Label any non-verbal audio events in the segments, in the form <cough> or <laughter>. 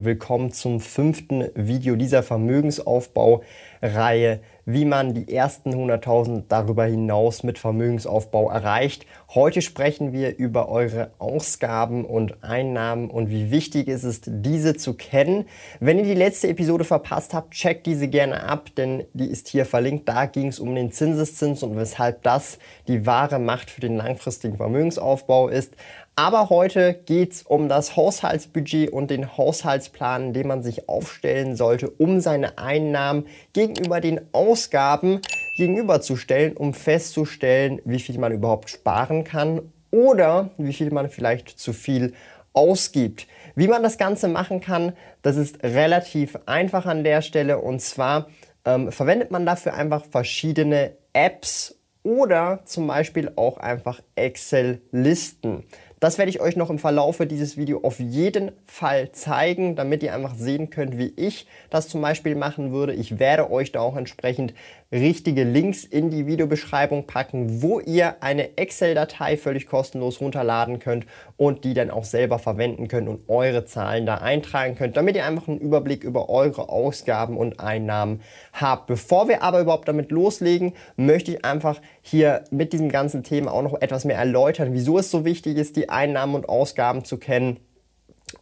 Willkommen zum fünften Video dieser Vermögensaufbau-Reihe, wie man die ersten 100.000 darüber hinaus mit Vermögensaufbau erreicht. Heute sprechen wir über eure Ausgaben und Einnahmen und wie wichtig es ist, diese zu kennen. Wenn ihr die letzte Episode verpasst habt, checkt diese gerne ab, denn die ist hier verlinkt. Da ging es um den Zinseszins und weshalb das die wahre Macht für den langfristigen Vermögensaufbau ist. Aber heute geht es um das Haushaltsbudget und den Haushaltsplan, den man sich aufstellen sollte, um seine Einnahmen gegenüber den Ausgaben gegenüberzustellen, um festzustellen, wie viel man überhaupt sparen kann oder wie viel man vielleicht zu viel ausgibt. Wie man das Ganze machen kann, das ist relativ einfach an der Stelle und zwar ähm, verwendet man dafür einfach verschiedene Apps oder zum Beispiel auch einfach Excel-Listen. Das werde ich euch noch im Verlaufe dieses Videos auf jeden Fall zeigen, damit ihr einfach sehen könnt, wie ich das zum Beispiel machen würde. Ich werde euch da auch entsprechend richtige Links in die Videobeschreibung packen, wo ihr eine Excel-Datei völlig kostenlos runterladen könnt und die dann auch selber verwenden könnt und eure Zahlen da eintragen könnt, damit ihr einfach einen Überblick über eure Ausgaben und Einnahmen habt. Bevor wir aber überhaupt damit loslegen, möchte ich einfach hier mit diesem ganzen Thema auch noch etwas mehr erläutern, wieso es so wichtig ist, die Einnahmen und Ausgaben zu kennen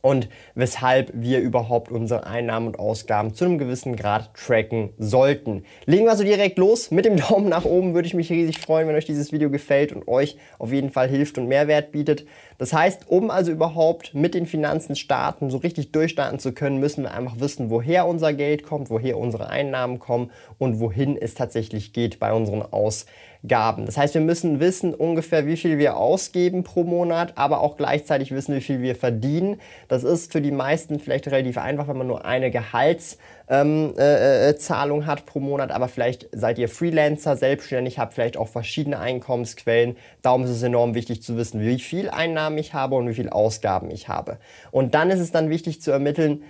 und weshalb wir überhaupt unsere Einnahmen und Ausgaben zu einem gewissen Grad tracken sollten. Legen wir also direkt los. Mit dem <laughs> Daumen nach oben würde ich mich riesig freuen, wenn euch dieses Video gefällt und euch auf jeden Fall hilft und Mehrwert bietet. Das heißt, um also überhaupt mit den Finanzen starten, so richtig durchstarten zu können, müssen wir einfach wissen, woher unser Geld kommt, woher unsere Einnahmen kommen und wohin es tatsächlich geht bei unseren Ausgaben. Das heißt, wir müssen wissen ungefähr, wie viel wir ausgeben pro Monat, aber auch gleichzeitig wissen, wie viel wir verdienen. Das ist für die meisten vielleicht relativ einfach, wenn man nur eine Gehalts ähm, äh, äh, Zahlung hat pro Monat, aber vielleicht seid ihr Freelancer, selbstständig, habt vielleicht auch verschiedene Einkommensquellen. Darum ist es enorm wichtig zu wissen, wie viel Einnahmen ich habe und wie viel Ausgaben ich habe. Und dann ist es dann wichtig zu ermitteln,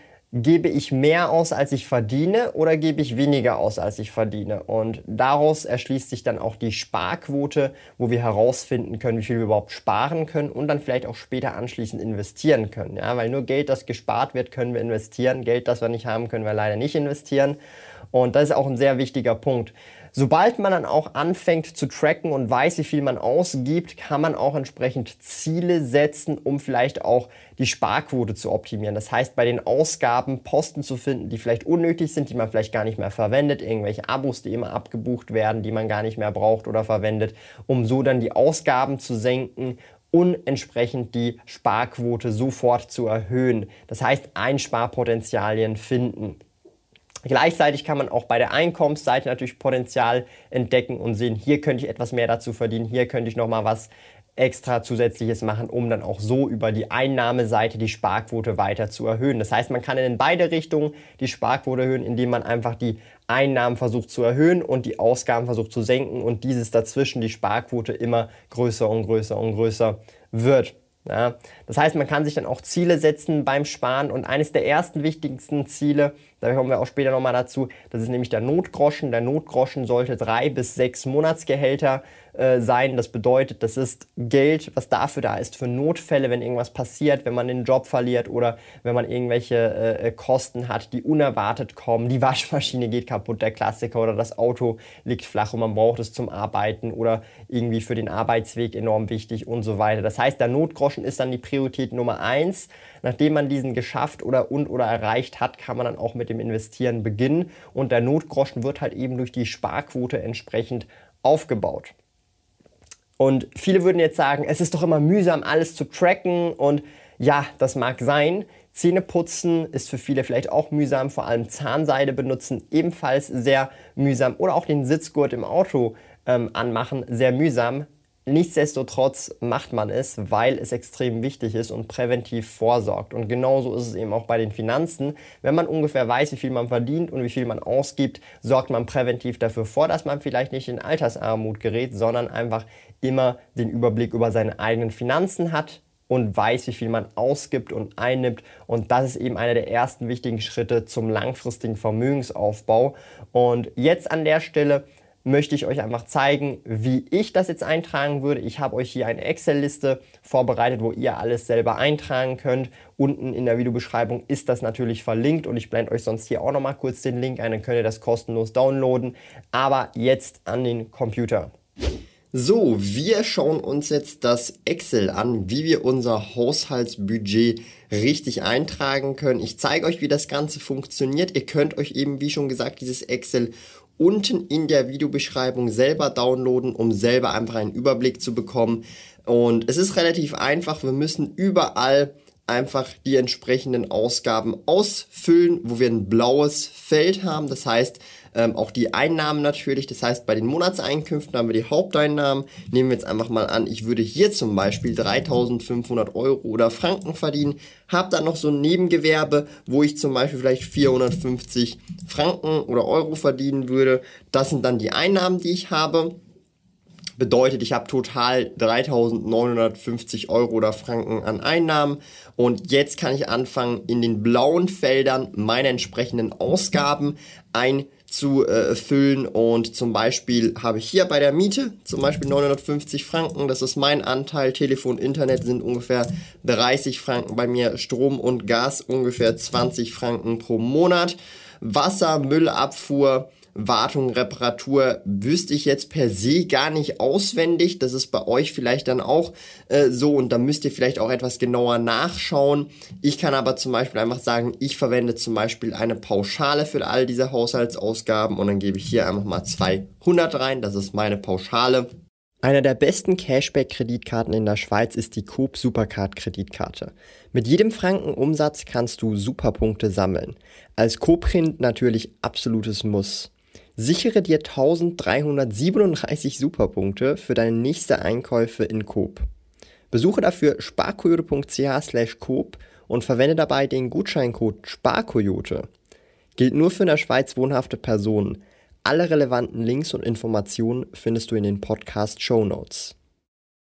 gebe ich mehr aus, als ich verdiene oder gebe ich weniger aus, als ich verdiene? Und daraus erschließt sich dann auch die Sparquote, wo wir herausfinden können, wie viel wir überhaupt sparen können und dann vielleicht auch später anschließend investieren können. Ja, weil nur Geld, das gespart wird, können wir investieren. Geld, das wir nicht haben, können wir leider nicht investieren. Und das ist auch ein sehr wichtiger Punkt. Sobald man dann auch anfängt zu tracken und weiß, wie viel man ausgibt, kann man auch entsprechend Ziele setzen, um vielleicht auch die Sparquote zu optimieren. Das heißt, bei den Ausgaben Posten zu finden, die vielleicht unnötig sind, die man vielleicht gar nicht mehr verwendet, irgendwelche Abos, die immer abgebucht werden, die man gar nicht mehr braucht oder verwendet, um so dann die Ausgaben zu senken und entsprechend die Sparquote sofort zu erhöhen. Das heißt, Einsparpotenzialien finden. Gleichzeitig kann man auch bei der Einkommensseite natürlich Potenzial entdecken und sehen, hier könnte ich etwas mehr dazu verdienen, hier könnte ich nochmal was extra zusätzliches machen, um dann auch so über die Einnahmeseite die Sparquote weiter zu erhöhen. Das heißt, man kann in beide Richtungen die Sparquote erhöhen, indem man einfach die Einnahmen versucht zu erhöhen und die Ausgaben versucht zu senken und dieses dazwischen die Sparquote immer größer und größer und größer wird. Ja, das heißt, man kann sich dann auch Ziele setzen beim Sparen und eines der ersten wichtigsten Ziele, da kommen wir auch später nochmal dazu, das ist nämlich der Notgroschen. Der Notgroschen sollte drei bis sechs Monatsgehälter äh, sein. Das bedeutet, das ist Geld, was dafür da ist, für Notfälle, wenn irgendwas passiert, wenn man den Job verliert oder wenn man irgendwelche äh, Kosten hat, die unerwartet kommen. Die Waschmaschine geht kaputt, der Klassiker, oder das Auto liegt flach und man braucht es zum Arbeiten oder irgendwie für den Arbeitsweg enorm wichtig und so weiter. Das heißt, der Notgroschen ist dann die Priorität Nummer eins. Nachdem man diesen geschafft oder und oder erreicht hat, kann man dann auch mit dem Investieren beginnen und der Notgroschen wird halt eben durch die Sparquote entsprechend aufgebaut. Und viele würden jetzt sagen, es ist doch immer mühsam, alles zu tracken. Und ja, das mag sein. Zähneputzen ist für viele vielleicht auch mühsam, vor allem Zahnseide benutzen ebenfalls sehr mühsam oder auch den Sitzgurt im Auto ähm, anmachen, sehr mühsam. Nichtsdestotrotz macht man es, weil es extrem wichtig ist und präventiv vorsorgt. Und genauso ist es eben auch bei den Finanzen. Wenn man ungefähr weiß, wie viel man verdient und wie viel man ausgibt, sorgt man präventiv dafür vor, dass man vielleicht nicht in Altersarmut gerät, sondern einfach immer den Überblick über seine eigenen Finanzen hat, und weiß, wie viel man ausgibt und einnimmt. Und das ist eben einer der ersten wichtigen Schritte zum langfristigen Vermögensaufbau. Und jetzt an der Stelle möchte ich euch einfach zeigen, wie ich das jetzt eintragen würde. Ich habe euch hier eine Excel-Liste vorbereitet, wo ihr alles selber eintragen könnt. Unten in der Videobeschreibung ist das natürlich verlinkt und ich blende euch sonst hier auch nochmal kurz den Link ein, dann könnt ihr das kostenlos downloaden. Aber jetzt an den Computer. So, wir schauen uns jetzt das Excel an, wie wir unser Haushaltsbudget richtig eintragen können. Ich zeige euch, wie das Ganze funktioniert. Ihr könnt euch eben, wie schon gesagt, dieses Excel unten in der Videobeschreibung selber downloaden, um selber einfach einen Überblick zu bekommen. Und es ist relativ einfach. Wir müssen überall einfach die entsprechenden Ausgaben ausfüllen, wo wir ein blaues Feld haben. Das heißt, ähm, auch die Einnahmen natürlich. Das heißt, bei den Monatseinkünften haben wir die Haupteinnahmen. Nehmen wir jetzt einfach mal an, ich würde hier zum Beispiel 3500 Euro oder Franken verdienen, habe dann noch so ein Nebengewerbe, wo ich zum Beispiel vielleicht 450 Franken oder Euro verdienen würde. Das sind dann die Einnahmen, die ich habe. Bedeutet, ich habe total 3.950 Euro oder Franken an Einnahmen und jetzt kann ich anfangen, in den blauen Feldern meine entsprechenden Ausgaben einzufüllen und zum Beispiel habe ich hier bei der Miete zum Beispiel 950 Franken, das ist mein Anteil, Telefon, Internet sind ungefähr 30 Franken bei mir, Strom und Gas ungefähr 20 Franken pro Monat, Wasser, Müllabfuhr, Wartung, Reparatur wüsste ich jetzt per se gar nicht auswendig. Das ist bei euch vielleicht dann auch äh, so und da müsst ihr vielleicht auch etwas genauer nachschauen. Ich kann aber zum Beispiel einfach sagen, ich verwende zum Beispiel eine Pauschale für all diese Haushaltsausgaben und dann gebe ich hier einfach mal 200 rein. Das ist meine Pauschale. Einer der besten Cashback-Kreditkarten in der Schweiz ist die Coop Supercard-Kreditkarte. Mit jedem Franken Umsatz kannst du Superpunkte sammeln. Als Coop-Print natürlich absolutes Muss. Sichere dir 1337 Superpunkte für deine nächste Einkäufe in Coop. Besuche dafür sparkoyote.ch Coop und verwende dabei den Gutscheincode SPARKOYOTE. Gilt nur für in der Schweiz wohnhafte Personen. Alle relevanten Links und Informationen findest du in den Podcast Show Notes.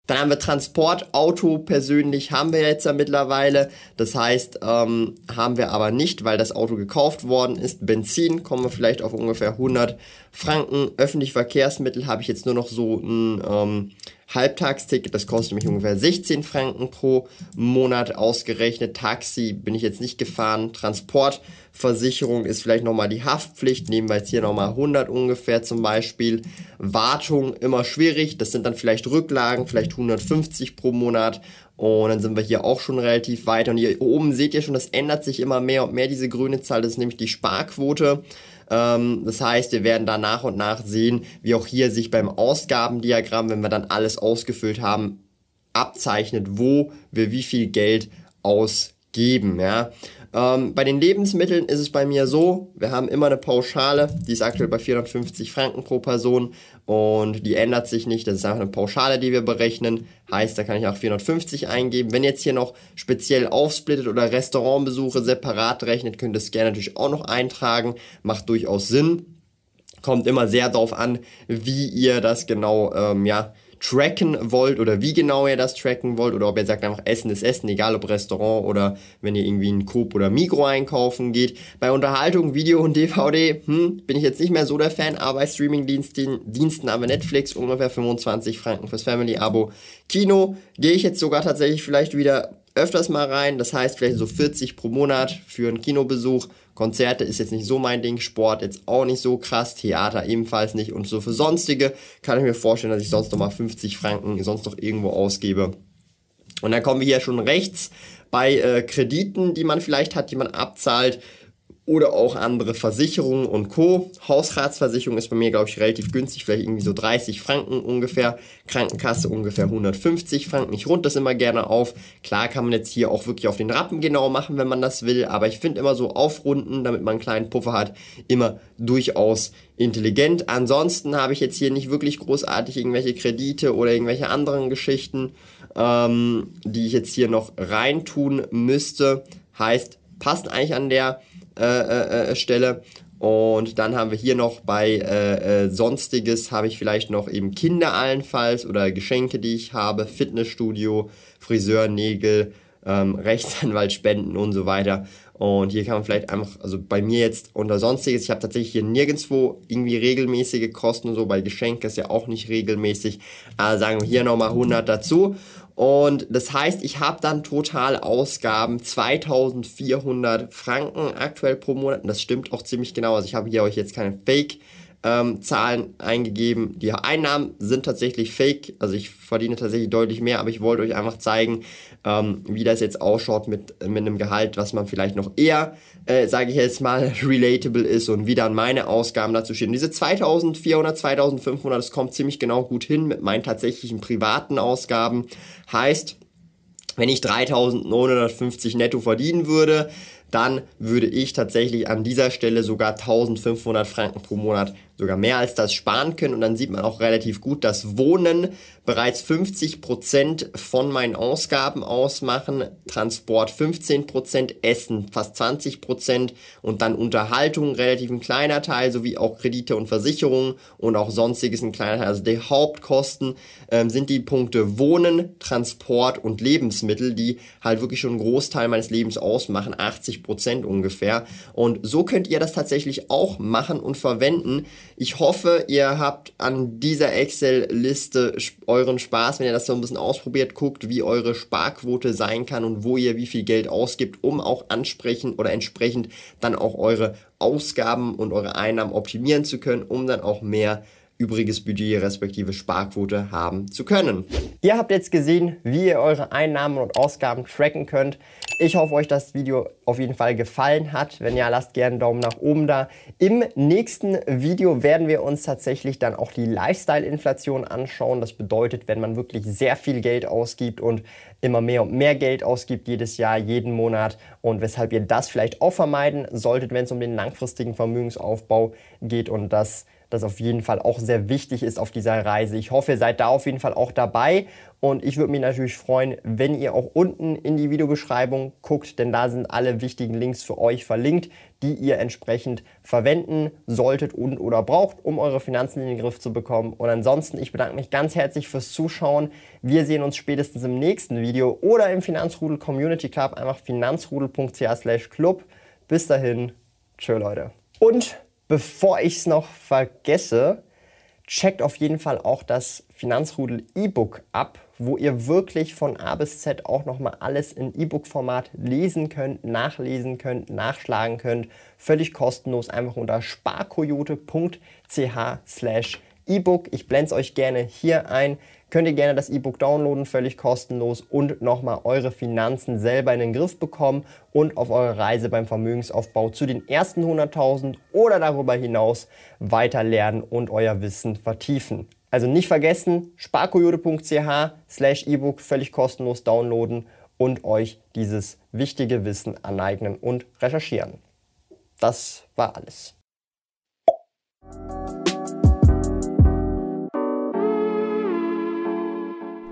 Dann haben wir Transport, Auto persönlich haben wir jetzt ja mittlerweile. Das heißt, ähm, haben wir aber nicht, weil das Auto gekauft worden ist. Benzin kommen wir vielleicht auf ungefähr 100 Franken. Öffentliche Verkehrsmittel habe ich jetzt nur noch so ein ähm, Halbtagsticket, das kostet mich ungefähr 16 Franken pro Monat ausgerechnet. Taxi bin ich jetzt nicht gefahren. Transportversicherung ist vielleicht nochmal die Haftpflicht. Nehmen wir jetzt hier nochmal 100 ungefähr zum Beispiel. Wartung immer schwierig. Das sind dann vielleicht Rücklagen, vielleicht 150 pro Monat. Und dann sind wir hier auch schon relativ weit. Und hier oben seht ihr schon, das ändert sich immer mehr und mehr, diese grüne Zahl. Das ist nämlich die Sparquote. Ähm, das heißt, wir werden da nach und nach sehen, wie auch hier sich beim Ausgabendiagramm, wenn wir dann alles ausgefüllt haben, abzeichnet, wo wir wie viel Geld ausgeben. Ja. Ähm, bei den Lebensmitteln ist es bei mir so, wir haben immer eine Pauschale, die ist aktuell bei 450 Franken pro Person und die ändert sich nicht. Das ist einfach eine Pauschale, die wir berechnen. Heißt, da kann ich auch 450 eingeben. Wenn jetzt hier noch speziell aufsplittet oder Restaurantbesuche separat rechnet, könnt ihr es gerne natürlich auch noch eintragen. Macht durchaus Sinn. Kommt immer sehr darauf an, wie ihr das genau ähm, ja, tracken wollt oder wie genau ihr das tracken wollt oder ob ihr sagt einfach Essen ist Essen, egal ob Restaurant oder wenn ihr irgendwie in Coop oder Migro einkaufen geht. Bei Unterhaltung, Video und DVD hm, bin ich jetzt nicht mehr so der Fan, aber bei Streaming-Diensten Diensten haben wir Netflix ungefähr 25 Franken fürs Family-Abo. Kino gehe ich jetzt sogar tatsächlich vielleicht wieder öfters mal rein. Das heißt vielleicht so 40 pro Monat für einen Kinobesuch. Konzerte ist jetzt nicht so mein Ding, Sport jetzt auch nicht so krass, Theater ebenfalls nicht und so für sonstige kann ich mir vorstellen, dass ich sonst nochmal 50 Franken sonst noch irgendwo ausgebe. Und dann kommen wir hier schon rechts bei äh, Krediten, die man vielleicht hat, die man abzahlt oder auch andere Versicherungen und Co. Hausratsversicherung ist bei mir, glaube ich, relativ günstig, vielleicht irgendwie so 30 Franken ungefähr. Krankenkasse ungefähr 150 Franken. Ich rund das immer gerne auf. Klar kann man jetzt hier auch wirklich auf den Rappen genau machen, wenn man das will, aber ich finde immer so aufrunden, damit man einen kleinen Puffer hat, immer durchaus intelligent. Ansonsten habe ich jetzt hier nicht wirklich großartig irgendwelche Kredite oder irgendwelche anderen Geschichten, ähm, die ich jetzt hier noch reintun müsste. Heißt, passt eigentlich an der äh, äh, Stelle. Und dann haben wir hier noch bei äh, äh, Sonstiges habe ich vielleicht noch eben Kinder allenfalls oder Geschenke, die ich habe, Fitnessstudio, Friseur, Nägel, ähm, <laughs> Rechtsanwalt, Spenden und so weiter. Und hier kann man vielleicht einfach, also bei mir jetzt unter Sonstiges, ich habe tatsächlich hier nirgendwo irgendwie regelmäßige Kosten und so, bei Geschenke ist ja auch nicht regelmäßig. Also sagen wir hier nochmal 100 dazu. Und das heißt, ich habe dann total Ausgaben 2400 Franken aktuell pro Monat. Und das stimmt auch ziemlich genau. Also ich habe hier euch jetzt keine Fake ähm, Zahlen eingegeben. Die Einnahmen sind tatsächlich fake, also ich verdiene tatsächlich deutlich mehr, aber ich wollte euch einfach zeigen, ähm, wie das jetzt ausschaut mit, mit einem Gehalt, was man vielleicht noch eher, äh, sage ich jetzt mal, <laughs> relatable ist und wie dann meine Ausgaben dazu stehen. Diese 2400, 2500, das kommt ziemlich genau gut hin mit meinen tatsächlichen privaten Ausgaben. Heißt, wenn ich 3950 netto verdienen würde, dann würde ich tatsächlich an dieser Stelle sogar 1500 Franken pro Monat sogar mehr als das sparen können. Und dann sieht man auch relativ gut, dass Wohnen bereits 50 Prozent von meinen Ausgaben ausmachen, Transport 15 Prozent, Essen fast 20 Prozent und dann Unterhaltung relativ ein kleiner Teil, sowie auch Kredite und Versicherungen und auch sonstiges ein kleiner Teil. Also die Hauptkosten ähm, sind die Punkte Wohnen, Transport und Lebensmittel, die halt wirklich schon einen Großteil meines Lebens ausmachen, 80 Prozent ungefähr. Und so könnt ihr das tatsächlich auch machen und verwenden. Ich hoffe, ihr habt an dieser Excel-Liste euren Spaß, wenn ihr das so ein bisschen ausprobiert, guckt, wie eure Sparquote sein kann und wo ihr wie viel Geld ausgibt, um auch ansprechend oder entsprechend dann auch eure Ausgaben und eure Einnahmen optimieren zu können, um dann auch mehr übriges Budget respektive Sparquote haben zu können. Ihr habt jetzt gesehen, wie ihr eure Einnahmen und Ausgaben tracken könnt. Ich hoffe, euch das Video auf jeden Fall gefallen hat. Wenn ja, lasst gerne einen Daumen nach oben da. Im nächsten Video werden wir uns tatsächlich dann auch die Lifestyle-Inflation anschauen. Das bedeutet, wenn man wirklich sehr viel Geld ausgibt und immer mehr und mehr Geld ausgibt jedes Jahr, jeden Monat und weshalb ihr das vielleicht auch vermeiden solltet, wenn es um den langfristigen Vermögensaufbau geht und das das auf jeden Fall auch sehr wichtig ist auf dieser Reise. Ich hoffe, ihr seid da auf jeden Fall auch dabei und ich würde mich natürlich freuen, wenn ihr auch unten in die Videobeschreibung guckt, denn da sind alle wichtigen Links für euch verlinkt, die ihr entsprechend verwenden solltet und oder braucht, um eure Finanzen in den Griff zu bekommen. Und ansonsten, ich bedanke mich ganz herzlich fürs Zuschauen. Wir sehen uns spätestens im nächsten Video oder im Finanzrudel Community Club, einfach finanzrudel.ch/club. Bis dahin, tschö Leute. Und bevor ich es noch vergesse, checkt auf jeden Fall auch das Finanzrudel E-Book ab, wo ihr wirklich von A bis Z auch nochmal alles in E-Book-Format lesen könnt, nachlesen könnt, nachschlagen könnt. Völlig kostenlos, einfach unter sparkoyote.ch slash E-Book. Ich blende es euch gerne hier ein könnt ihr gerne das E-Book downloaden, völlig kostenlos und nochmal eure Finanzen selber in den Griff bekommen und auf eure Reise beim Vermögensaufbau zu den ersten 100.000 oder darüber hinaus weiter lernen und euer Wissen vertiefen. Also nicht vergessen, sparkoyote.ch slash E-Book völlig kostenlos downloaden und euch dieses wichtige Wissen aneignen und recherchieren. Das war alles.